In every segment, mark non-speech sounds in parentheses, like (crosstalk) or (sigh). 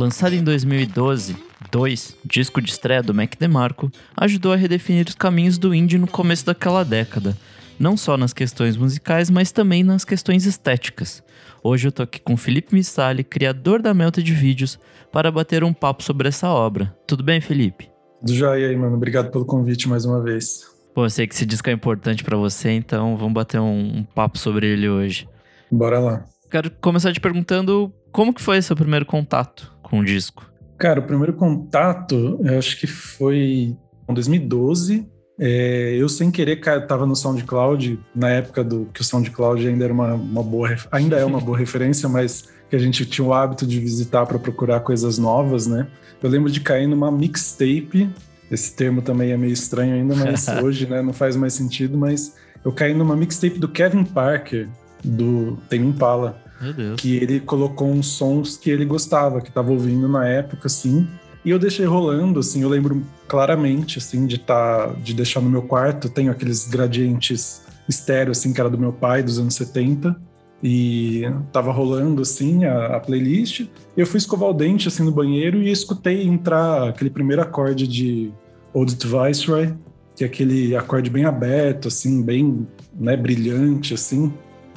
Lançado em 2012, 2, disco de estreia do Mac DeMarco, ajudou a redefinir os caminhos do indie no começo daquela década, não só nas questões musicais, mas também nas questões estéticas. Hoje eu tô aqui com Felipe Missali, criador da Melta de Vídeos, para bater um papo sobre essa obra. Tudo bem, Felipe? Tudo jóia aí, mano. Obrigado pelo convite mais uma vez. Pô, eu sei que esse disco é importante para você, então vamos bater um, um papo sobre ele hoje. Bora lá. Quero começar te perguntando como que foi seu primeiro contato com o disco? Cara, o primeiro contato, eu acho que foi em 2012. É, eu sem querer estava no SoundCloud na época do que o SoundCloud ainda era uma, uma boa ainda é uma boa (laughs) referência, mas que a gente tinha o hábito de visitar para procurar coisas novas, né? Eu lembro de cair numa mixtape. Esse termo também é meio estranho ainda, mas (laughs) hoje, né, não faz mais sentido. Mas eu caí numa mixtape do Kevin Parker do Tem Impala. Que ele colocou uns sons que ele gostava, que estava ouvindo na época, assim. E eu deixei rolando, assim, eu lembro claramente, assim, de tá, de deixar no meu quarto, tenho aqueles gradientes estéreo, assim, que era do meu pai, dos anos 70, e tava rolando, assim, a, a playlist. Eu fui escovar o dente, assim, no banheiro e escutei entrar aquele primeiro acorde de Old to Viceroy, que é aquele acorde bem aberto, assim, bem, né, brilhante, assim.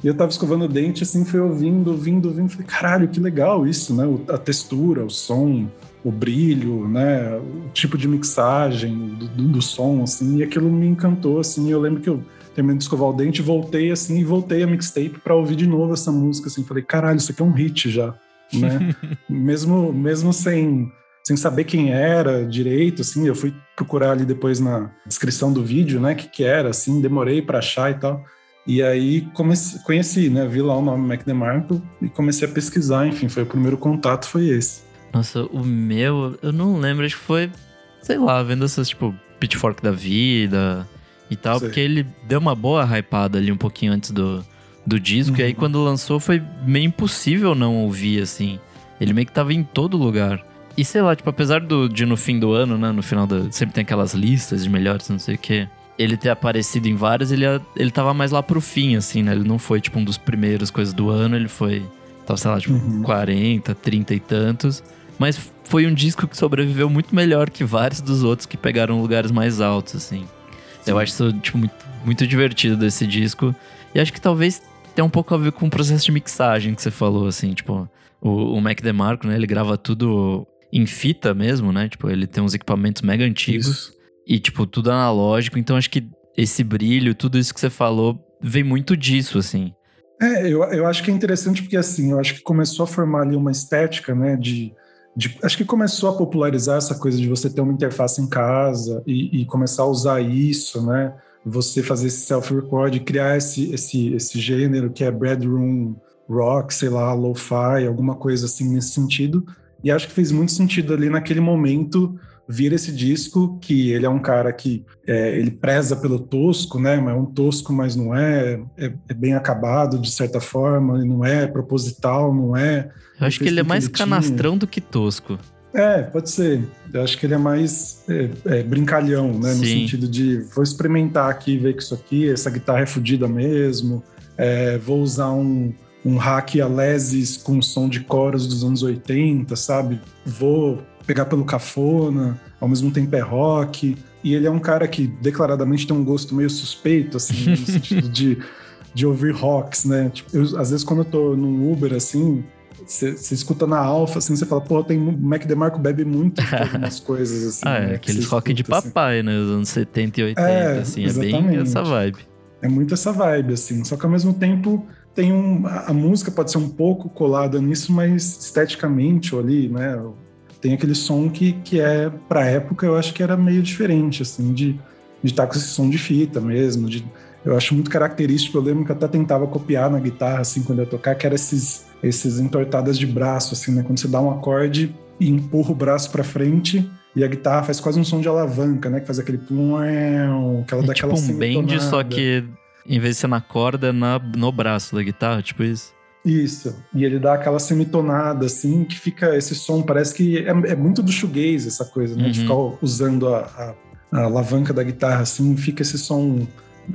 E eu tava escovando o dente, assim, fui ouvindo, ouvindo, ouvindo. Falei, caralho, que legal isso, né? A textura, o som, o brilho, né? O tipo de mixagem do, do, do som, assim. E aquilo me encantou, assim. Eu lembro que eu terminei de escovar o dente, voltei, assim, e voltei a mixtape para ouvir de novo essa música, assim. Falei, caralho, isso aqui é um hit já, né? (laughs) mesmo, mesmo sem sem saber quem era direito, assim, eu fui procurar ali depois na descrição do vídeo, né, que que era, assim, demorei para achar e tal. E aí comecei, conheci, né? Vi lá o nome Mac DeMarco e comecei a pesquisar, enfim, foi o primeiro contato, foi esse. Nossa, o meu, eu não lembro, acho que foi, sei lá, vendo essas, tipo, Pitchfork da vida e tal, sei. porque ele deu uma boa hypada ali um pouquinho antes do, do disco, uhum. e aí uhum. quando lançou foi meio impossível não ouvir, assim. Ele meio que tava em todo lugar. E sei lá, tipo, apesar do, de no fim do ano, né, no final do... Sempre tem aquelas listas de melhores, não sei o quê ele ter aparecido em várias, ele, ele tava mais lá pro fim, assim, né? Ele não foi, tipo, um dos primeiros coisas do ano, ele foi, tava, sei lá, tipo, uhum. 40, 30 e tantos. Mas foi um disco que sobreviveu muito melhor que vários dos outros que pegaram lugares mais altos, assim. Sim. Eu acho isso, tipo, muito, muito divertido desse disco. E acho que talvez tenha um pouco a ver com o processo de mixagem que você falou, assim, tipo... O, o Mac DeMarco, né? Ele grava tudo em fita mesmo, né? Tipo, ele tem uns equipamentos mega antigos. Isso. E, tipo, tudo analógico. Então, acho que esse brilho, tudo isso que você falou, vem muito disso, assim. É, eu, eu acho que é interessante porque, assim, eu acho que começou a formar ali uma estética, né, de, de acho que começou a popularizar essa coisa de você ter uma interface em casa e, e começar a usar isso, né, você fazer esse self-record, criar esse, esse, esse gênero que é bedroom rock, sei lá, lo-fi, alguma coisa assim nesse sentido. E acho que fez muito sentido ali naquele momento vira esse disco que ele é um cara que é, ele preza pelo tosco, né? Mas é um tosco, mas não é, é, é bem acabado de certa forma, não é proposital, não é. Eu acho que ele é mais ele canastrão tinha. do que tosco. É, pode ser. Eu acho que ele é mais é, é, brincalhão, né? Sim. No sentido de vou experimentar aqui, ver que isso aqui, essa guitarra é fodida mesmo. É, vou usar um, um hack Alesis com som de coros dos anos 80, sabe? Vou pegar pelo cafona, ao mesmo tempo é rock. E ele é um cara que declaradamente tem um gosto meio suspeito, assim, no (laughs) sentido de, de ouvir rocks, né? Tipo, eu, às vezes quando eu tô num Uber, assim, você escuta na Alfa, assim, você fala, pô, tem o Mac DeMarco bebe muito algumas (laughs) coisas, assim. ah, é né, aqueles rock escuta, de assim. papai, assim. né? Os anos 70 e 80, é, assim, exatamente. é bem essa vibe. É muito essa vibe, assim. Só que ao mesmo tempo tem um. A, a música pode ser um pouco colada nisso, mas esteticamente, ou ali, né? Tem aquele som que, que é, pra época, eu acho que era meio diferente, assim, de estar tá com esse som de fita mesmo. De, eu acho muito característico. Eu lembro que eu até tentava copiar na guitarra, assim, quando eu tocar, que era esses, esses entortadas de braço, assim, né? Quando você dá um acorde e empurra o braço para frente e a guitarra faz quase um som de alavanca, né? Que faz aquele plum, que ela é dá tipo aquela um bend, só que em vez de ser na corda, na, no braço da guitarra, tipo isso. Isso. E ele dá aquela semitonada, assim, que fica esse som, parece que é, é muito do shoegaze essa coisa, né? Uhum. De ficar usando a, a, a, alavanca da guitarra, assim, fica esse som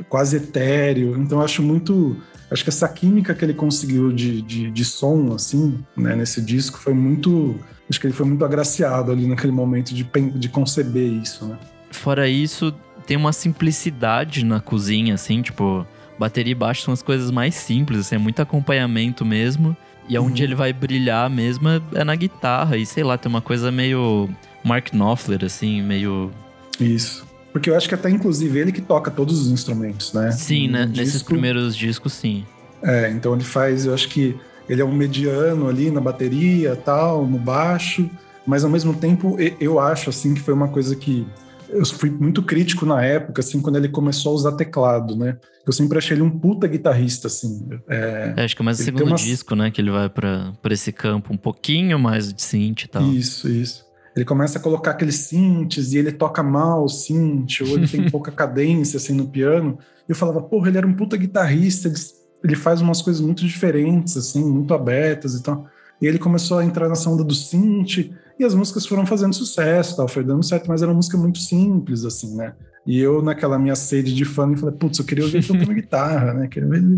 quase etéreo. Então eu acho muito. Acho que essa química que ele conseguiu de, de, de som, assim, né, nesse disco foi muito. Acho que ele foi muito agraciado ali naquele momento de, de conceber isso, né? Fora isso, tem uma simplicidade na cozinha, assim, tipo, bateria e baixo são as coisas mais simples, assim, é muito acompanhamento mesmo. E onde uhum. ele vai brilhar mesmo é, é na guitarra. E sei lá, tem uma coisa meio Mark Knopfler, assim, meio. Isso. Porque eu acho que até inclusive ele que toca todos os instrumentos, né? Sim, né? Disco... Nesses primeiros discos, sim. É, então ele faz, eu acho que ele é um mediano ali na bateria, tal, no baixo, mas ao mesmo tempo eu acho assim que foi uma coisa que eu fui muito crítico na época, assim, quando ele começou a usar teclado, né? Eu sempre achei ele um puta guitarrista, assim. É, é acho que é mais o segundo disco, né? Que ele vai para esse campo um pouquinho mais de synth e tal. Isso, isso. Ele começa a colocar aqueles synths e ele toca mal o synth, ou ele tem (laughs) pouca cadência, assim, no piano. E eu falava, porra, ele era um puta guitarrista, ele, ele faz umas coisas muito diferentes, assim, muito abertas e tal. E ele começou a entrar nessa onda do synth, e as músicas foram fazendo sucesso, tal, foi dando certo, mas era uma música muito simples, assim, né? E eu, naquela minha sede de fã, falei, putz, eu queria ouvir ele tocando (laughs) guitarra, né? Queria ver ele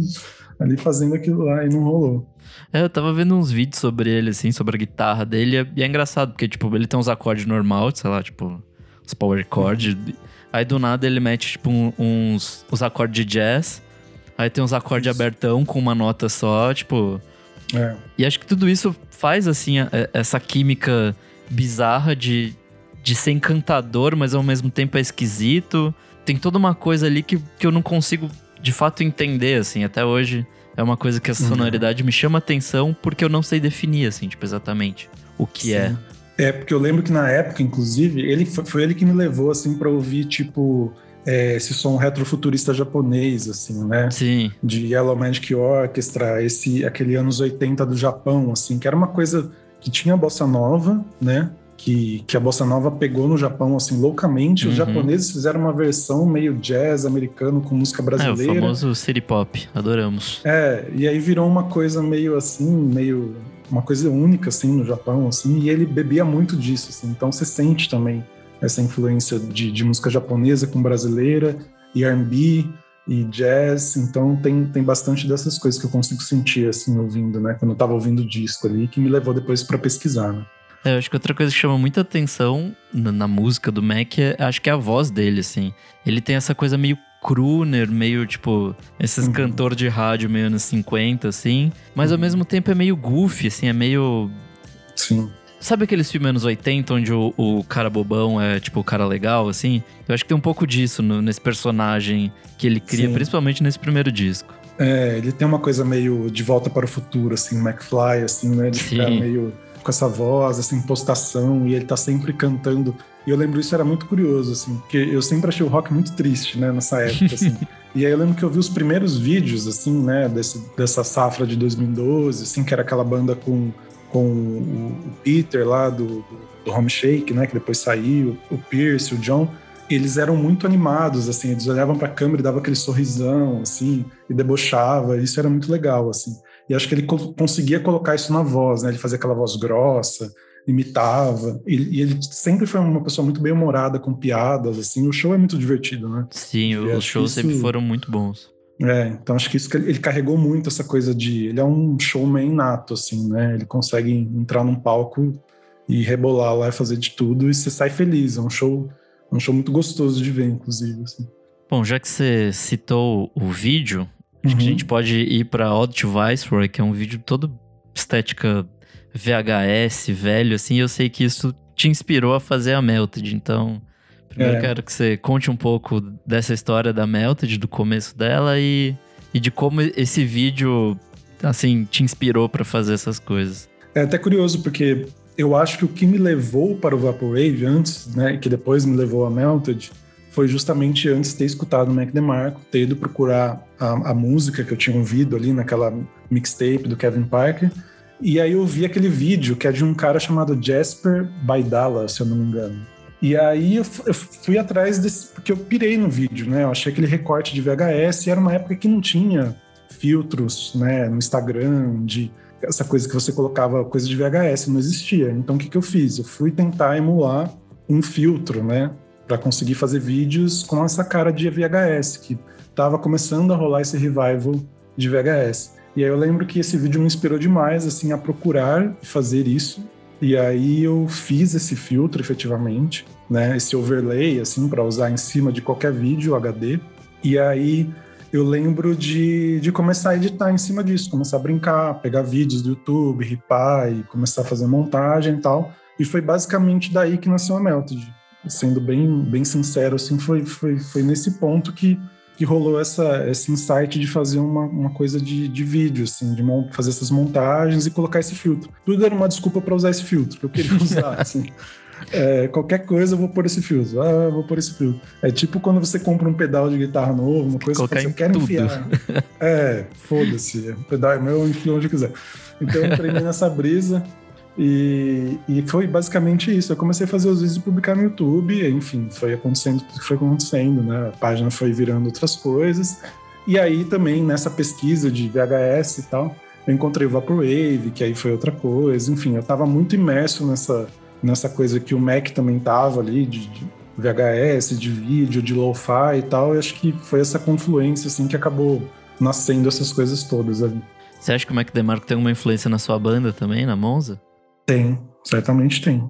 ali fazendo aquilo lá, e não rolou. É, eu tava vendo uns vídeos sobre ele, assim, sobre a guitarra dele, e é engraçado, porque, tipo, ele tem uns acordes normal, sei lá, tipo, os power chords, uhum. aí do nada ele mete, tipo, uns, uns acordes de jazz, aí tem uns acordes abertão com uma nota só, tipo... É. E acho que tudo isso faz, assim, essa química bizarra de, de ser encantador, mas ao mesmo tempo é esquisito. Tem toda uma coisa ali que, que eu não consigo de fato entender, assim, até hoje. É uma coisa que a uhum. sonoridade uhum. me chama atenção porque eu não sei definir, assim, tipo, exatamente o que Sim. é. É, porque eu lembro que na época, inclusive, ele foi, foi ele que me levou, assim, pra ouvir, tipo, é, esse som retrofuturista japonês, assim, né? Sim. De Yellow Magic Orchestra, esse, aquele anos 80 do Japão, assim, que era uma coisa que tinha a bossa nova, né? Que, que a bossa nova pegou no Japão assim loucamente. Uhum. Os japoneses fizeram uma versão meio jazz americano com música brasileira. É, o famoso city pop, adoramos. É, e aí virou uma coisa meio assim, meio uma coisa única assim no Japão assim, e ele bebia muito disso assim. Então você sente também essa influência de, de música japonesa com brasileira e R&B e jazz, então tem, tem bastante dessas coisas que eu consigo sentir, assim, ouvindo, né? Quando eu tava ouvindo o disco ali, que me levou depois para pesquisar, né? É, eu acho que outra coisa que chama muita atenção na, na música do Mac é, acho que é a voz dele, assim. Ele tem essa coisa meio crooner, meio tipo, esses uhum. cantor de rádio meio anos 50, assim. Mas uhum. ao mesmo tempo é meio goofy, assim, é meio. Sim. Sabe aqueles filmes anos 80 onde o, o, cara bobão é tipo o cara legal, assim? Eu acho que tem um pouco disso no, nesse personagem que ele cria, Sim. principalmente nesse primeiro disco. É, ele tem uma coisa meio de volta para o futuro, assim, McFly, assim, né? De Sim. ficar meio com essa voz, essa impostação, e ele tá sempre cantando. E eu lembro isso era muito curioso, assim, porque eu sempre achei o rock muito triste, né, nessa época, assim. (laughs) e aí eu lembro que eu vi os primeiros vídeos, assim, né, desse, dessa safra de 2012, assim, que era aquela banda com com o Peter lá do, do Home Shake, né, que depois saiu, o Pierce, o John, eles eram muito animados, assim, eles olhavam para a câmera e davam aquele sorrisão, assim, e debochava, isso era muito legal, assim. E acho que ele co conseguia colocar isso na voz, né, ele fazia aquela voz grossa, imitava, e, e, ele sempre foi uma pessoa muito bem humorada, com piadas, assim, o show é muito divertido, né? Sim, e os shows sempre foram muito bons. É, então acho que isso que ele carregou muito essa coisa de. Ele é um showman nato, assim, né? Ele consegue entrar num palco e rebolar lá e fazer de tudo e você sai feliz. É um show, um show muito gostoso de ver, inclusive. Assim. Bom, já que você citou o vídeo, acho que a uhum. gente pode ir para Odd to Viceroy, que é um vídeo todo estética VHS, velho, assim. Eu sei que isso te inspirou a fazer a Melted, então Primeiro é. quero que você conte um pouco dessa história da Melted, do começo dela e, e de como esse vídeo, assim, te inspirou para fazer essas coisas. É até curioso, porque eu acho que o que me levou para o Vaporwave antes, né, que depois me levou a Melted, foi justamente antes de ter escutado o Mac DeMarco, ter ido procurar a, a música que eu tinha ouvido ali naquela mixtape do Kevin Parker, e aí eu vi aquele vídeo que é de um cara chamado Jasper Baidala, se eu não me engano. E aí eu fui atrás desse, porque eu pirei no vídeo, né? Eu achei aquele recorte de VHS era uma época que não tinha filtros, né, no Instagram, de essa coisa que você colocava coisa de VHS, não existia. Então o que, que eu fiz? Eu fui tentar emular um filtro, né? para conseguir fazer vídeos com essa cara de VHS, que estava começando a rolar esse revival de VHS. E aí eu lembro que esse vídeo me inspirou demais assim a procurar fazer isso. E aí eu fiz esse filtro efetivamente, né, esse overlay assim para usar em cima de qualquer vídeo HD. E aí eu lembro de, de começar a editar em cima disso, começar a brincar, pegar vídeos do YouTube, ripar e começar a fazer montagem e tal. E foi basicamente daí que nasceu a Melted. Sendo bem, bem sincero, assim, foi, foi, foi nesse ponto que, que rolou essa, esse insight de fazer uma, uma coisa de, de vídeo, assim, de fazer essas montagens e colocar esse filtro. Tudo era uma desculpa para usar esse filtro, que eu queria (laughs) usar, assim. É, qualquer coisa eu vou pôr esse filtro. Ah, eu vou pôr esse filtro. É tipo quando você compra um pedal de guitarra novo, uma coisa Colocar que você quer tudo. enfiar. (laughs) É, foda-se. O pedal é meu, eu enfio onde eu quiser. Então eu entrei nessa brisa e, e foi basicamente isso. Eu comecei a fazer os vídeos e publicar no YouTube, enfim, foi acontecendo tudo que foi acontecendo, né? A página foi virando outras coisas. E aí também nessa pesquisa de VHS e tal, eu encontrei o Vaporwave, que aí foi outra coisa. Enfim, eu estava muito imerso nessa nessa coisa que o Mac também tava ali de, de VHS, de vídeo, de lo-fi e tal. E acho que foi essa confluência assim que acabou nascendo essas coisas todas ali. Você acha que o Mac DeMarco tem uma influência na sua banda também, na Monza? Tem, certamente tem.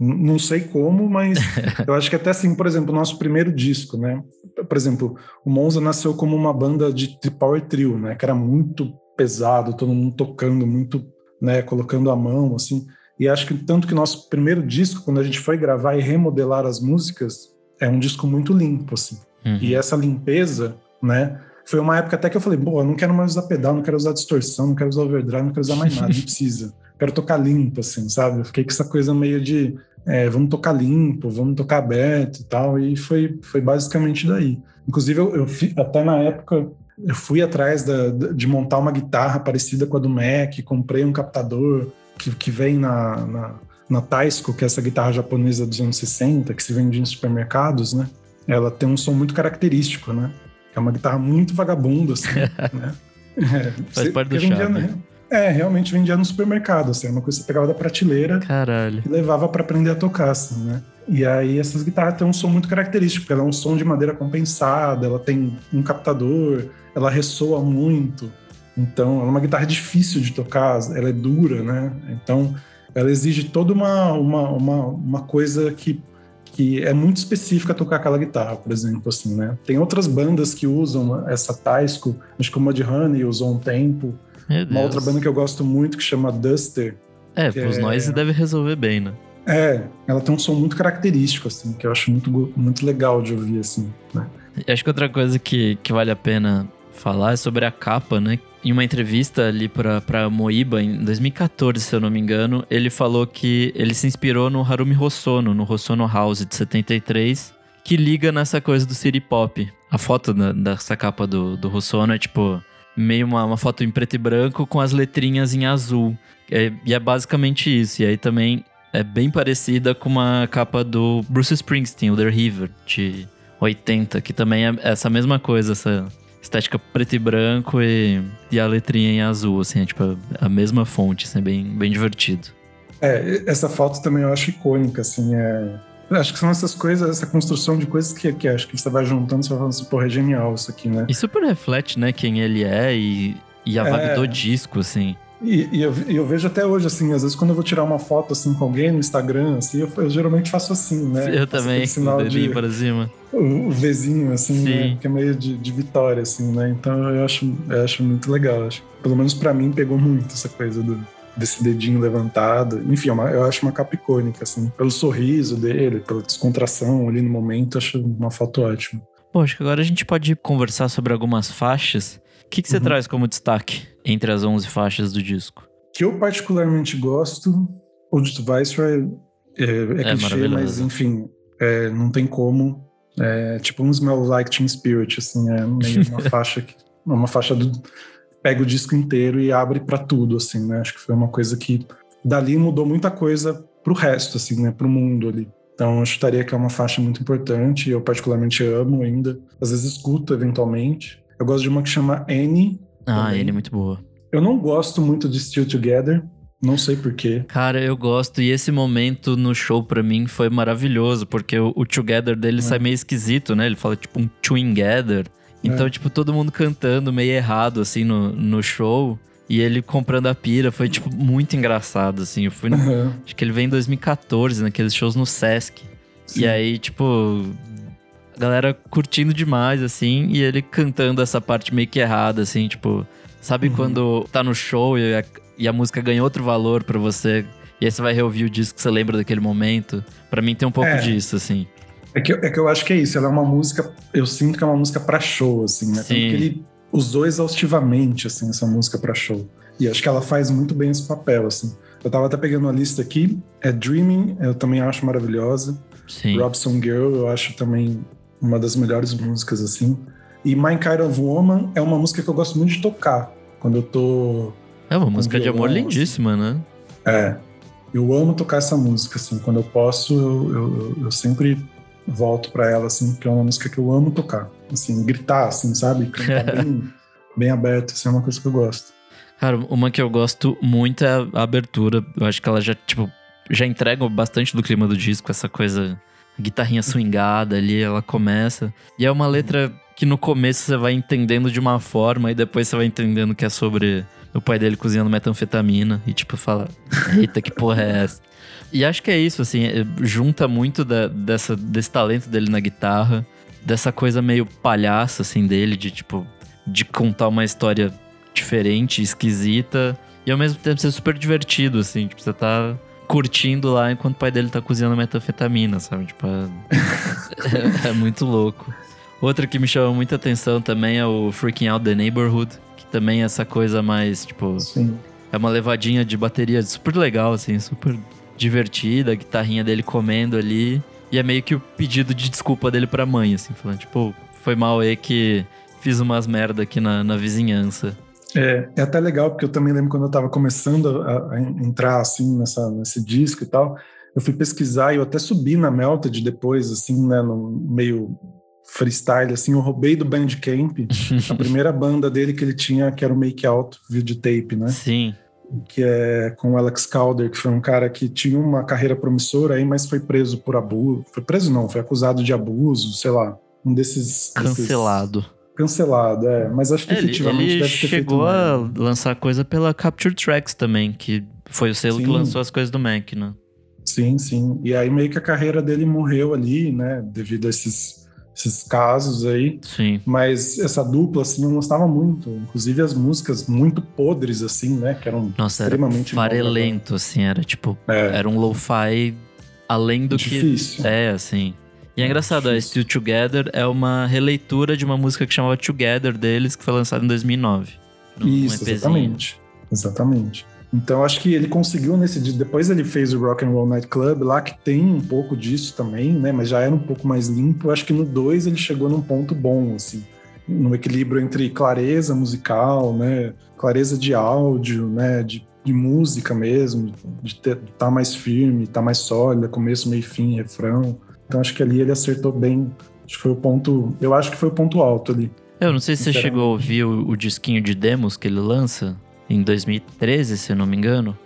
Não sei como, mas (laughs) eu acho que até assim, por exemplo, o nosso primeiro disco, né? Por exemplo, o Monza nasceu como uma banda de, de power trio, né? Que era muito pesado, todo mundo tocando, muito, né? Colocando a mão, assim. E acho que tanto que o nosso primeiro disco, quando a gente foi gravar e remodelar as músicas, é um disco muito limpo, assim. Uhum. E essa limpeza, né? Foi uma época até que eu falei, eu não quero mais usar pedal, não quero usar distorção, não quero usar overdrive, não quero usar mais nada, não precisa. Quero tocar limpo, assim, sabe? Eu fiquei com essa coisa meio de, é, vamos tocar limpo, vamos tocar aberto e tal, e foi, foi basicamente daí. Inclusive, eu, eu até na época, eu fui atrás da- de montar uma guitarra parecida com a do Mac, comprei um captador que, que vem na, na, na Taisco, que é essa guitarra japonesa dos anos 60, que se vende em supermercados, né? Ela tem um som muito característico, né? É uma guitarra muito vagabunda, assim, (laughs) né? É, Faz parte do charme. né? É, realmente vendia no supermercado, assim, era uma coisa que você pegava da prateleira Caralho. e levava para aprender a tocar, assim, né? E aí essas guitarras têm um som muito característico, porque ela é um som de madeira compensada, ela tem um captador, ela ressoa muito. Então, ela é uma guitarra difícil de tocar, ela é dura, né? Então, ela exige toda uma, uma, uma, uma coisa que, que é muito específica tocar aquela guitarra, por exemplo, assim, né? Tem outras bandas que usam essa Taisco, acho que o Mudhoney usou um tempo. Meu Deus. Uma outra banda que eu gosto muito que chama Duster, É, pros é- noise deve resolver bem, né? é, ela tem um som muito característico, assim, que eu acho muito, muito legal de ouvir, assim, né? E acho que outra coisa que, que vale a pena falar é sobre a capa, né? Em uma entrevista ali pra, pra Moiba, em 2014, se eu não me engano, ele falou que ele se inspirou no Harumi Hosono, no Hosono House de 73, que liga nessa coisa do city pop. A foto da- dessa capa do, do Hosono é tipo meio uma, uma foto em preto e branco com as letrinhas em azul. É- e é basicamente isso. E aí também é bem parecida com uma capa do Bruce Springsteen, o The River, de 80, que também é essa mesma coisa, essa estética preto e branco e, e a letrinha em azul, assim, é tipo a mesma fonte, assim, é bem, bem divertido. É, essa foto também eu acho icônica, assim, é... eu Acho que são essas coisas, essa construção de coisas que, que acho que você vai juntando, você vai falando assim, porra, é genial isso aqui, né? E super reflete, né, quem ele é e, e a É. vibe do disco, assim. E, e eu, eu vejo até hoje, assim, às vezes quando eu vou tirar uma foto, assim, com alguém no Instagram, assim, eu, eu geralmente faço assim, né? Eu também, sinal de, para cima. o, o Vzinho, assim, né? Que é meio de, de vitória, assim, né? Então eu acho, eu acho muito legal. Acho. Pelo menos pra mim pegou muito essa coisa do, desse dedinho levantado. Enfim, é uma- eu acho uma capa icônica, assim. Pelo sorriso dele, pela descontração ali no momento, acho uma foto ótima. Bom, acho que agora a gente pode conversar sobre algumas faixas. O que, que você Uhum. traz como destaque entre as 11 faixas do disco? Que eu particularmente gosto, o de Viceroy é, é, É clichê, mas enfim, é, não tem como. É tipo um Smell Like Teen Spirit, assim, é meio uma (laughs) faixa que. Uma faixa do. Pega o disco inteiro e abre pra tudo, assim, né? Acho que foi uma coisa que dali mudou muita coisa pro resto, assim, né? Pro mundo ali. Então, eu chutaria que é uma faixa muito importante, eu particularmente amo ainda. Às vezes escuto eventualmente. Eu gosto de uma que chama Annie, Ah, Também. ele é muito boa. eu não gosto muito de Still Together, Não sei porquê. Cara, eu gosto. E esse momento no show pra mim foi maravilhoso, porque o, o Together dele é. sai meio esquisito, né? Ele fala tipo um Together. Então, é. tipo, todo mundo cantando meio errado, assim, no, no show. E ele comprando a pira. Foi, tipo, muito engraçado, assim. Eu fui. No, uhum. Acho que ele veio em 2014, naqueles shows no Sesc. Sim. E aí, tipo. A galera curtindo demais, assim. E ele cantando essa parte meio que errada, assim, tipo. Sabe uhum. quando tá no show e a, e a música ganha outro valor para você? E aí você vai reouvir o disco que você lembra daquele momento? para mim tem um pouco é. disso, assim. É que, é que eu acho que é isso. Ela é uma música. Eu sinto que é uma música para show, assim, né? Sim. Tanto que ele usou exaustivamente, assim, essa música para show. E acho que ela faz muito bem esse papel, assim. Eu tava até pegando a lista aqui. É Dreaming, eu também acho maravilhosa. Sim. Robson Girl, eu acho também uma das melhores músicas, assim. E My Kind of Woman é uma música que eu gosto muito de tocar. Quando eu tô. É uma música violão, de amor lindíssima, assim. né? É. Eu amo tocar essa música, assim. Quando eu posso, eu, eu, eu sempre volto para ela, assim, porque é uma música que eu amo tocar. Assim, gritar, assim, sabe? Cantar (laughs) bem, bem aberto, assim, é uma coisa que eu gosto. Cara, uma que eu gosto muito é a abertura. Eu acho que ela já, tipo, já entrega bastante do clima do disco, essa coisa, guitarrinha swingada ali, ela começa. E é uma letra que no começo você vai entendendo de uma forma e depois você vai entendendo que é sobre o pai dele cozinhando metanfetamina e tipo fala, eita, que porra é essa? E acho que é isso, assim, é, junta muito da, dessa, desse talento dele na guitarra, dessa coisa meio palhaça, assim, dele, de tipo, de contar uma história diferente, esquisita, e ao mesmo tempo ser super divertido, assim, tipo, você tá curtindo lá enquanto o pai dele tá cozinhando metanfetamina, sabe? Tipo, é, é, (laughs) é muito louco. Outra que me chama muita atenção também é o Freaking Out the Neighborhood, que também é essa coisa mais, tipo. Sim. É uma levadinha de bateria super legal, assim, super divertida, a guitarrinha dele comendo ali. E é meio que o pedido de desculpa dele pra mãe, assim, falando, tipo, foi mal aí que fiz umas merda aqui na, na vizinhança. É, é até legal, porque eu também lembro quando eu tava começando a, a entrar, assim, nessa, nesse disco e tal, eu fui pesquisar e eu até subi na Melted depois, assim, né, no meio freestyle, assim, eu roubei do Bandcamp a (laughs) primeira banda dele que ele tinha, que era o Make Out Videotape, né? Sim. Que é com o Alex Calder, que foi um cara que tinha uma carreira promissora aí, mas foi preso por abuso. Foi preso não, foi acusado de abuso, sei lá. Um desses. Cancelado. Desses... Cancelado, é. Mas acho que ele, efetivamente ele deve ter chegou a lançar coisa pela Capture Tracks também, que foi o selo sim. que lançou as coisas do Mac, né? Sim, sim. E aí meio que a carreira dele morreu ali, né? Devido a esses esses casos aí. Sim. Mas essa dupla, assim, eu gostava muito. Inclusive as músicas muito podres, assim, né? Que eram Nossa, extremamente... Era farelento, assim. Era tipo... É. Era um lo-fi além do Difícil. que... É, assim. E é, é engraçado, a Still Together é uma releitura de uma música que chamava Together deles, que foi lançada em 2009. Isso, exatamente. Exatamente. Então acho que ele conseguiu nesse dia. Depois ele fez o Rock and Roll Night Club lá, que tem um pouco disso também, né? Mas já era um pouco mais limpo. Acho que no 2 ele chegou num ponto bom, assim. No equilíbrio entre clareza musical, né? Clareza de áudio, né? De, de música mesmo, de estar tá mais firme, estar tá mais sólida, começo, meio fim, refrão. Então acho que ali ele acertou bem. Acho que foi o ponto. Eu acho que foi o ponto alto ali. Eu não sei se você chegou a ouvir o, o disquinho de demos que ele lança em 2013, se eu não me engano.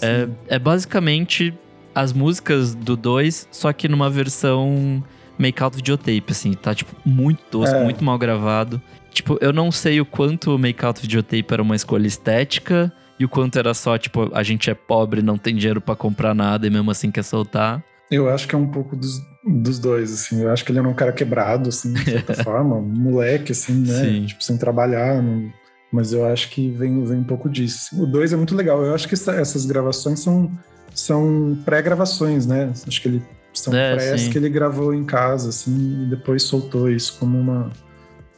É, é, basicamente as músicas do 2, só que numa versão make-out videotape, assim. Tá, tipo, muito tosco, é. muito mal gravado. Tipo, eu não sei o quanto o make-out videotape era uma escolha estética e o quanto era só, tipo, a gente é pobre, não tem dinheiro para comprar nada e mesmo assim quer soltar. Eu acho que é um pouco dos, dos dois, assim. Eu acho que ele era um cara quebrado, assim, de certa (laughs) forma. Um moleque, assim, né? Sim. Tipo, sem trabalhar, não, mas eu acho que vem, vem um pouco disso. O 2 é muito legal. Eu acho que essa, essas gravações são, são pré-gravações, né? Acho que ele são é, prés que ele gravou em casa, assim, e depois soltou isso como uma.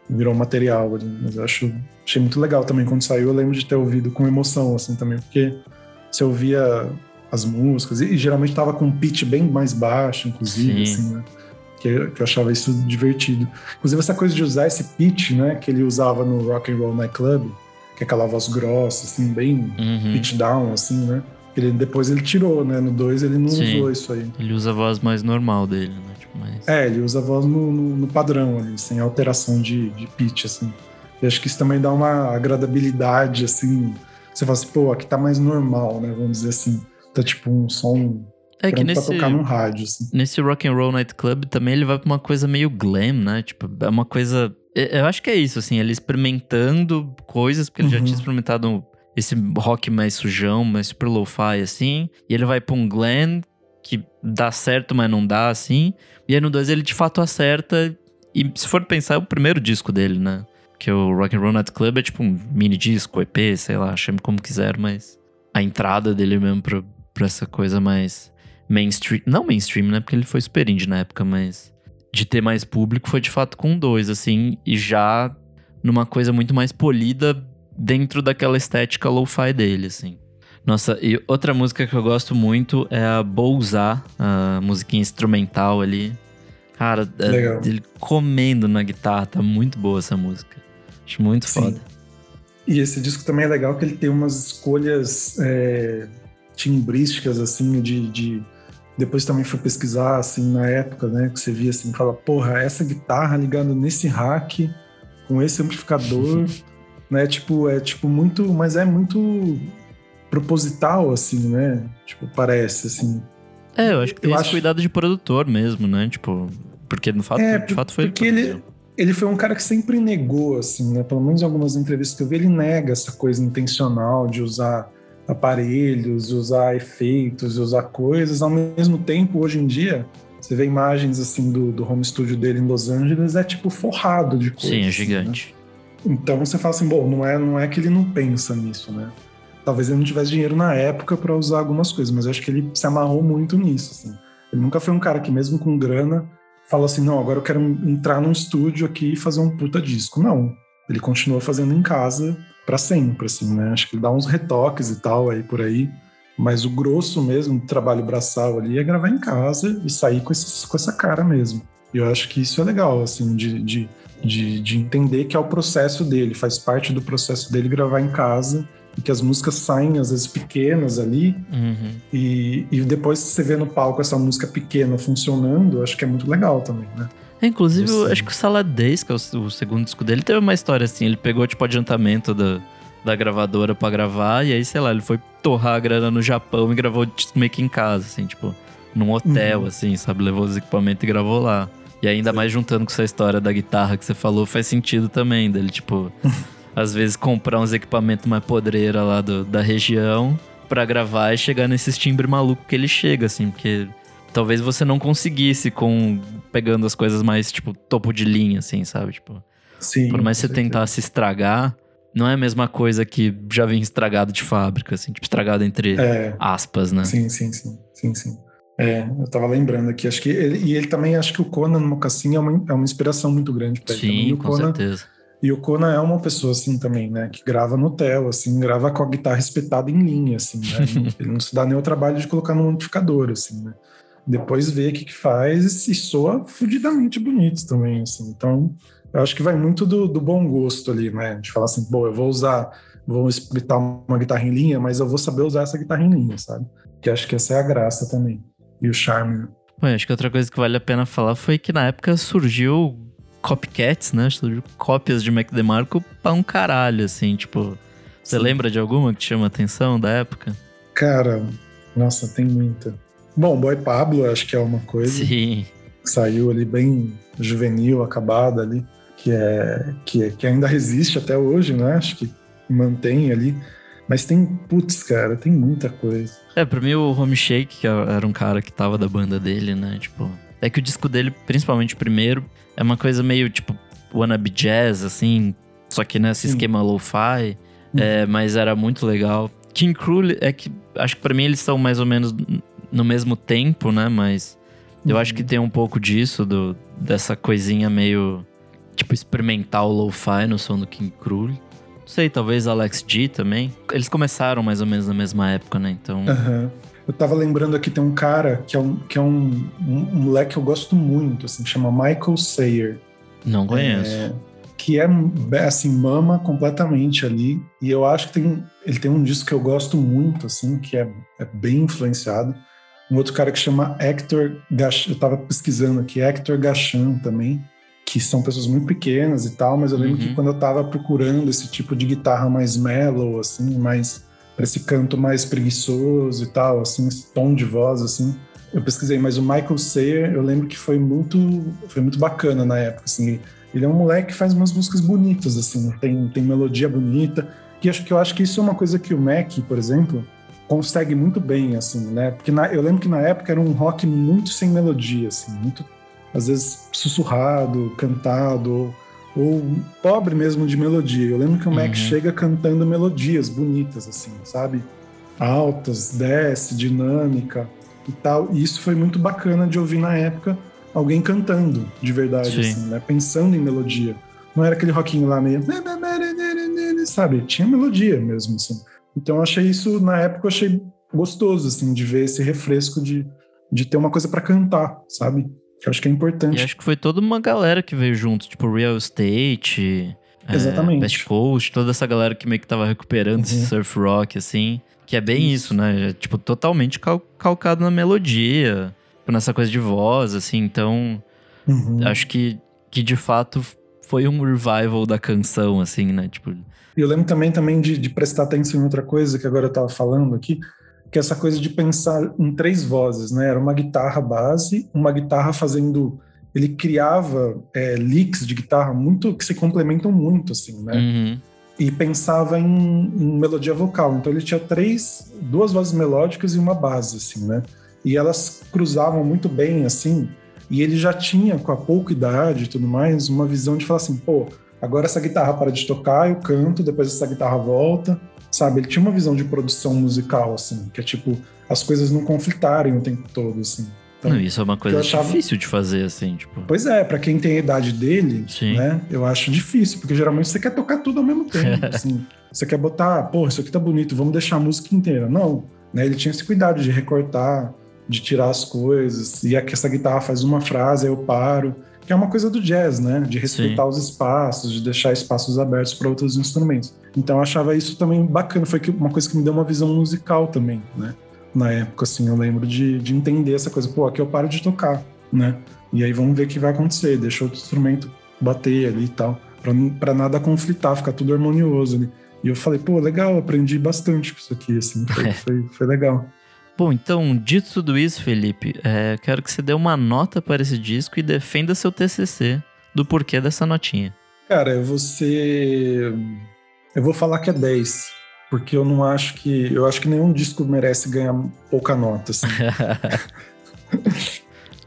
virou um material ali. Mas eu acho, achei muito legal também quando saiu. Eu lembro de ter ouvido com emoção, assim, também, porque você ouvia as músicas, e, e geralmente tava com um pitch bem mais baixo, inclusive, Sim. assim, né? Que, que eu achava isso divertido. Inclusive essa coisa de usar esse pitch, né, que ele usava no Rock and Roll Night Club, que é aquela voz grossa, assim, bem uhum. pitch down, assim, né? Ele, depois ele tirou, né? No 2 ele não Sim. usou isso aí. Ele usa a voz mais normal dele, né? Tipo, mais... É, ele usa a voz no, no, no padrão ali, sem alteração de, de pitch, assim. Eu acho que isso também dá uma agradabilidade, assim. você fala assim, pô, aqui tá mais normal, né? Vamos dizer assim. Tá tipo um som é que nesse, pra tocar no rádio, assim. Nesse Rock and Roll Night Club também ele vai pra uma coisa meio glam, né? Tipo, é uma coisa... Eu acho que é isso, assim, ele experimentando coisas, porque ele uhum. já tinha experimentado esse rock mais sujão, mais super lo-fi, assim. E ele vai pra um glam que dá certo, mas não dá, assim. E aí no 2 ele de fato acerta. E se for pensar, é o primeiro disco dele, né? Que é o Rock and Roll Night Club é tipo um mini disco, EP, sei lá, chame como quiser, mas a entrada dele mesmo pra, pra essa coisa mais mainstream. Não mainstream, né? Porque ele foi super indie na época, mas de ter mais público foi de fato com dois, assim, e já numa coisa muito mais polida dentro daquela estética lo-fi dele, assim. Nossa, e outra música que eu gosto muito é a Bouzá, a musiquinha instrumental ali. Cara, é ele comendo na guitarra, tá muito boa essa música. Acho muito Sim. foda. E esse disco também é legal que ele tem umas escolhas é, timbrísticas, assim, de, de, Depois também fui pesquisar, assim, na época, né, que você via, assim, fala, porra, essa guitarra ligando nesse rack, com esse amplificador, (laughs) né, tipo, é tipo muito... Mas é muito proposital, assim, né? Tipo, parece, assim. É, eu acho que tem eu esse acho... cuidado de produtor mesmo, né? Tipo, porque no fato, é, de fato foi porque ele, ele foi um cara que sempre negou, assim, né? Pelo menos em algumas entrevistas que eu vi, ele nega essa coisa intencional de usar aparelhos, usar efeitos, usar coisas. Ao mesmo tempo, hoje em dia, você vê imagens assim do, do home studio dele em Los Angeles, é tipo forrado de coisas. Sim, é assim, gigante. Né? Então você fala assim, bom, não é, não é que ele não pensa nisso, né? Talvez ele não tivesse dinheiro na época para usar algumas coisas, mas eu acho que ele se amarrou muito nisso. Assim. Ele nunca foi um cara que, mesmo com grana, falou assim: não, agora eu quero entrar num estúdio aqui e fazer um puta disco. Não. Ele continuou fazendo em casa para sempre, assim, né? Acho que ele dá uns retoques e tal aí por aí, mas o grosso mesmo do trabalho braçal ali é gravar em casa e sair com, esse, com essa cara mesmo. E eu acho que isso é legal, assim, de, de, de, de entender que é o processo dele, faz parte do processo dele gravar em casa e que as músicas saem às vezes pequenas ali uhum. e, e depois você vê no palco essa música pequena funcionando, acho que é muito legal também, né? É, inclusive, eu acho que o Saladez, que é o, o, segundo disco dele, teve uma história assim, ele pegou tipo adiantamento da, da gravadora para gravar e aí, sei lá, ele foi torrar a grana no Japão e gravou meio que em casa, assim, tipo, num hotel, uhum. assim, sabe? Levou os equipamentos e gravou lá. E ainda Sim. mais juntando com essa história da guitarra que você falou, faz sentido também, dele, tipo... (laughs) às vezes comprar uns equipamentos mais podreira lá do, da região para gravar e chegar nesses timbres maluco que ele chega, assim, porque talvez você não conseguisse com pegando as coisas mais, tipo, topo de linha, assim, sabe? Tipo, Sim, por mais que você tentasse estragar, não é a mesma coisa que já vem estragado de fábrica, assim, tipo, estragado entre é, aspas, né? Sim, sim, sim, sim, sim. É, eu tava lembrando aqui, acho que ele, e ele também, acho que o Conan no Mocassin é uma, é uma inspiração muito grande pra ele. Sim, com Conan, certeza e o Kona é uma pessoa assim também, né? Que grava no tel, assim, grava com a guitarra espetada em linha, assim, né? (laughs) Ele não se dá nem o trabalho de colocar no amplificador, assim, né? Depois vê o que, que faz e soa fudidamente bonito também, assim. Então, eu acho que vai muito do, do bom gosto ali, né? De falar assim, bom, eu vou usar, vou espetar uma guitarra em linha, mas eu vou saber usar essa guitarra em linha, sabe? Que acho que essa é a graça também. E o charme. Né? Bom, acho que outra coisa que vale a pena falar foi que na época surgiu copycats, né? Cópias de Mac DeMarco pra um caralho, assim, tipo. Você lembra de alguma que te chama atenção da época? Cara, nossa, tem muita. Bom, Boy Pablo, acho que é uma coisa. Sim. Saiu ali bem juvenil, acabada ali, que é que, é, que ainda resiste até hoje, né? Acho que mantém ali. Mas tem, putz, cara, tem muita coisa. É, pra mim o Home Shake, que era um cara que tava da banda dele, né? Tipo, é que o disco dele, principalmente o primeiro, é uma coisa meio tipo wannabe jazz, assim, só que nesse Sim. esquema lo-fi. Uhum. É, mas era muito legal. King Cruel é que acho que para mim eles são mais ou menos no mesmo tempo, né? Mas eu acho que uhum. tem um pouco disso, do, dessa coisinha meio tipo experimental lo-fi no som do King Cruel. Não sei, talvez Alex G também. Eles começaram mais ou menos na mesma época, né? Então. Uhum. Eu tava lembrando aqui, tem um cara que é um, que é um, um, um moleque que eu gosto muito, assim, chama Michael Sayer. Não conheço. É, que é, assim, mama completamente ali. E eu acho que tem, ele tem um disco que eu gosto muito, assim, que é, é bem influenciado. Um outro cara que chama Hector Gachan, eu tava pesquisando aqui, Hector Gachan também, que são pessoas muito pequenas e tal, mas eu lembro uhum. que quando eu tava procurando esse tipo de guitarra mais mellow, assim, mais para esse canto mais preguiçoso e tal, assim, esse tom de voz, assim. Eu pesquisei, mas o Michael Sayer, eu lembro que foi muito, foi muito bacana na época, assim. Ele é um moleque que faz umas músicas bonitas, assim, tem, tem melodia bonita. Que acho que eu acho que isso é uma coisa que o Mac, por exemplo, consegue muito bem, assim, né? Porque na, eu lembro que na época era um rock muito sem melodia, assim, muito às vezes sussurrado, cantado, ou, ou pobre mesmo de melodia. Eu lembro que o uhum. Mac chega cantando melodias bonitas, assim, sabe? Altas, desce, dinâmica e tal. E isso foi muito bacana de ouvir na época alguém cantando de verdade, assim, né? Pensando em melodia. Não era aquele rockinho lá meio. (laughs) Sabe? Tinha melodia mesmo, assim. Então eu achei isso, na época, eu achei gostoso, assim, de ver esse refresco de, de ter uma coisa para cantar, sabe? Eu acho que é importante. E acho que foi toda uma galera que veio junto, tipo Real Estate, é, Exatamente. É, Best Coast, toda essa galera que meio que tava recuperando uhum. esse surf rock, assim. Que é bem isso, isso né? É, tipo, totalmente cal calcado na melodia, nessa coisa de voz, assim. Então, uhum. acho que, que de fato foi um revival da canção, assim, né? Tipo, eu lembro também, também de, de, prestar atenção em outra coisa que agora eu estava falando aqui, que é essa coisa de pensar em três vozes, né? Era uma guitarra base, uma guitarra fazendo. Ele criava é, licks de guitarra muito que se complementam muito, assim, né? Uhum. E pensava em, em, melodia vocal. Então ele tinha três, duas vozes melódicas e uma base, assim, né? E elas cruzavam muito bem, assim. E ele já tinha, com a pouca idade e tudo mais, uma visão de falar assim, pô, Agora essa guitarra para de tocar, eu canto, depois essa guitarra volta, sabe? Ele tinha uma visão de produção musical, assim, que é tipo, as coisas não conflitarem o tempo todo, assim. Então, não, isso é uma coisa achava... difícil de fazer, assim, tipo. Pois é, para quem tem a idade dele, Sim. né? Eu acho difícil, porque geralmente você quer tocar tudo ao mesmo tempo, (laughs) assim. Você quer botar, pô, isso aqui tá bonito, vamos deixar a música inteira. Não, né? Ele tinha esse cuidado de recortar, de tirar as coisas, e aqui essa guitarra faz uma frase, aí eu paro que é uma coisa do jazz, né? De respeitar Sim. os espaços, de deixar espaços abertos para outros instrumentos. Então eu achava isso também bacana, foi uma coisa que me deu uma visão musical também, né? Na época, assim, eu lembro de, de entender essa coisa, pô, aqui eu paro de tocar, né? E aí vamos ver o que vai acontecer, deixa outro instrumento bater ali e tal, para nada conflitar, ficar tudo harmonioso ali. E eu falei, pô, legal, aprendi bastante com isso aqui, assim, foi, (laughs) foi, foi legal. Bom, então, dito tudo isso, Felipe, é, quero que você dê uma nota para esse disco e defenda seu TCC do porquê dessa notinha. Cara, eu vou ser. Eu vou falar que é 10, porque eu não acho que. Eu acho que nenhum disco merece ganhar pouca nota. Assim. (laughs) (laughs)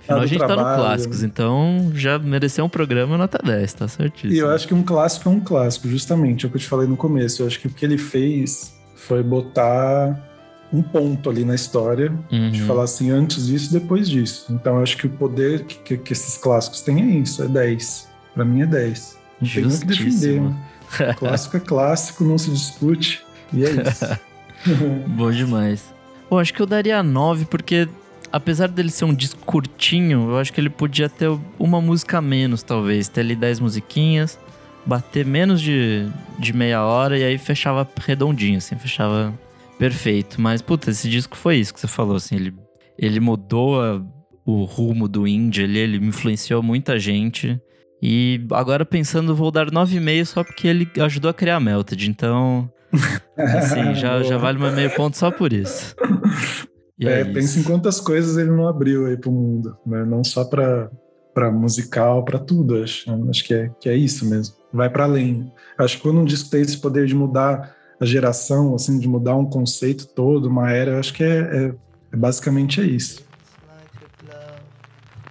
Afinal, a gente trabalho. tá no Clássicos, então já mereceu um programa nota 10, tá certíssimo. E eu acho que um clássico é um clássico, justamente, é o que eu te falei no começo. Eu acho que o que ele fez foi botar um ponto ali na história uhum. de falar assim antes disso depois disso. Então eu acho que o poder que, que, que esses clássicos têm é isso, é 10. Para mim é 10. Não tem que defender. Né? (laughs) clássico é clássico, não se discute. E é isso. (laughs) Bom demais. Bom, acho que eu daria 9 porque apesar dele ser um disco curtinho, eu acho que ele podia ter uma música a menos, talvez. Ter ali 10 musiquinhas, bater menos de, de meia hora e aí fechava redondinho, assim, fechava Perfeito. Mas, puta, esse disco foi isso que você falou, assim, ele, ele mudou a, o rumo do indie ali, ele influenciou muita gente. E agora pensando, vou dar 9,5 só porque ele ajudou a criar a Melted. Então, (laughs) assim, já, já vale meu meio ponto só por isso. E é, é pensa em quantas coisas ele não abriu aí pro mundo, né? Não só pra, pra musical, pra tudo, acho. Acho que é, que é isso mesmo. Vai para além. Acho que quando um disco tem esse poder de mudar a geração, assim, de mudar um conceito todo, uma era, eu acho que é, é, é basicamente é isso.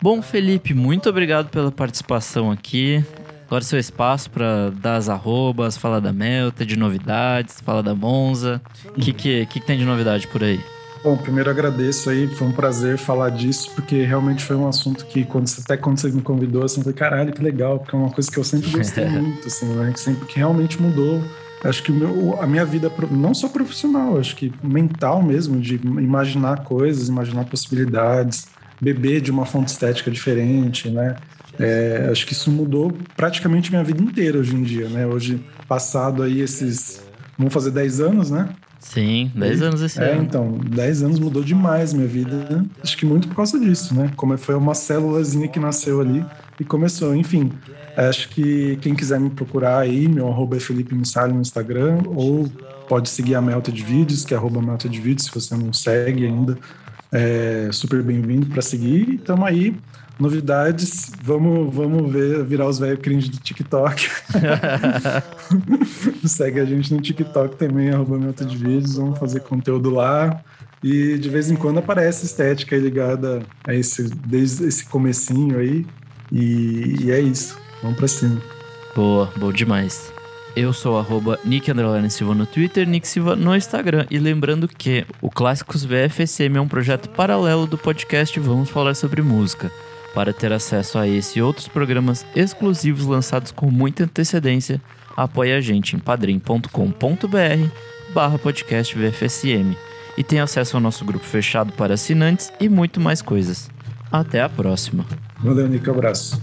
Bom, Felipe, muito obrigado pela participação aqui. Agora é seu espaço para dar as arrobas, falar da Melta, de novidades, falar da Monza. O que, que, que, tem de novidade por aí? Bom, primeiro agradeço aí, foi um prazer falar disso, porque realmente foi um assunto que, quando, até quando você me convidou, assim, foi caralho, que legal, porque é uma coisa que eu sempre gostei (laughs) muito, assim, né? Que sempre que realmente mudou acho que meu, a minha vida, não só profissional, acho que mental mesmo, de imaginar coisas, imaginar possibilidades, beber de uma fonte estética diferente, né? É, acho que isso mudou praticamente minha vida inteira hoje em dia, né? Hoje, passado aí esses. Vamos fazer 10 anos, né? Sim, 10 anos esse é, ano. então, 10 anos mudou demais minha vida. Acho que muito por causa disso, né? Como foi uma célulazinha que nasceu ali e começou. Enfim, Acho que quem quiser me procurar aí, meu arroba é Felipe Missali no Instagram, ou pode seguir a Melted Vídeos, que é arroba Melted Vídeos, se você não segue ainda. É super bem-vindo para seguir. Estamos aí novidades, vamos, vamos ver, virar os velhos cringe do TikTok. (laughs) Segue a gente no TikTok também, arroba de vídeos, vamos fazer conteúdo lá. E de vez em quando aparece estética ligada a esse, desde esse comecinho aí. E, e é isso. Vamos pra cima. Boa, boa demais. Eu sou arroba Nick Silva no Twitter, Nick Silva no Instagram. E lembrando que o Clássicos VFSM é um projeto paralelo do podcast Vamos Falar Sobre Música. Para ter acesso a esse e outros programas exclusivos lançados com muita antecedência, apoie a gente em padrim.com.br barra podcast VFSM e tenha acesso ao nosso grupo fechado para assinantes e muito mais coisas. Até a próxima. Valeu, Nico. Abraço.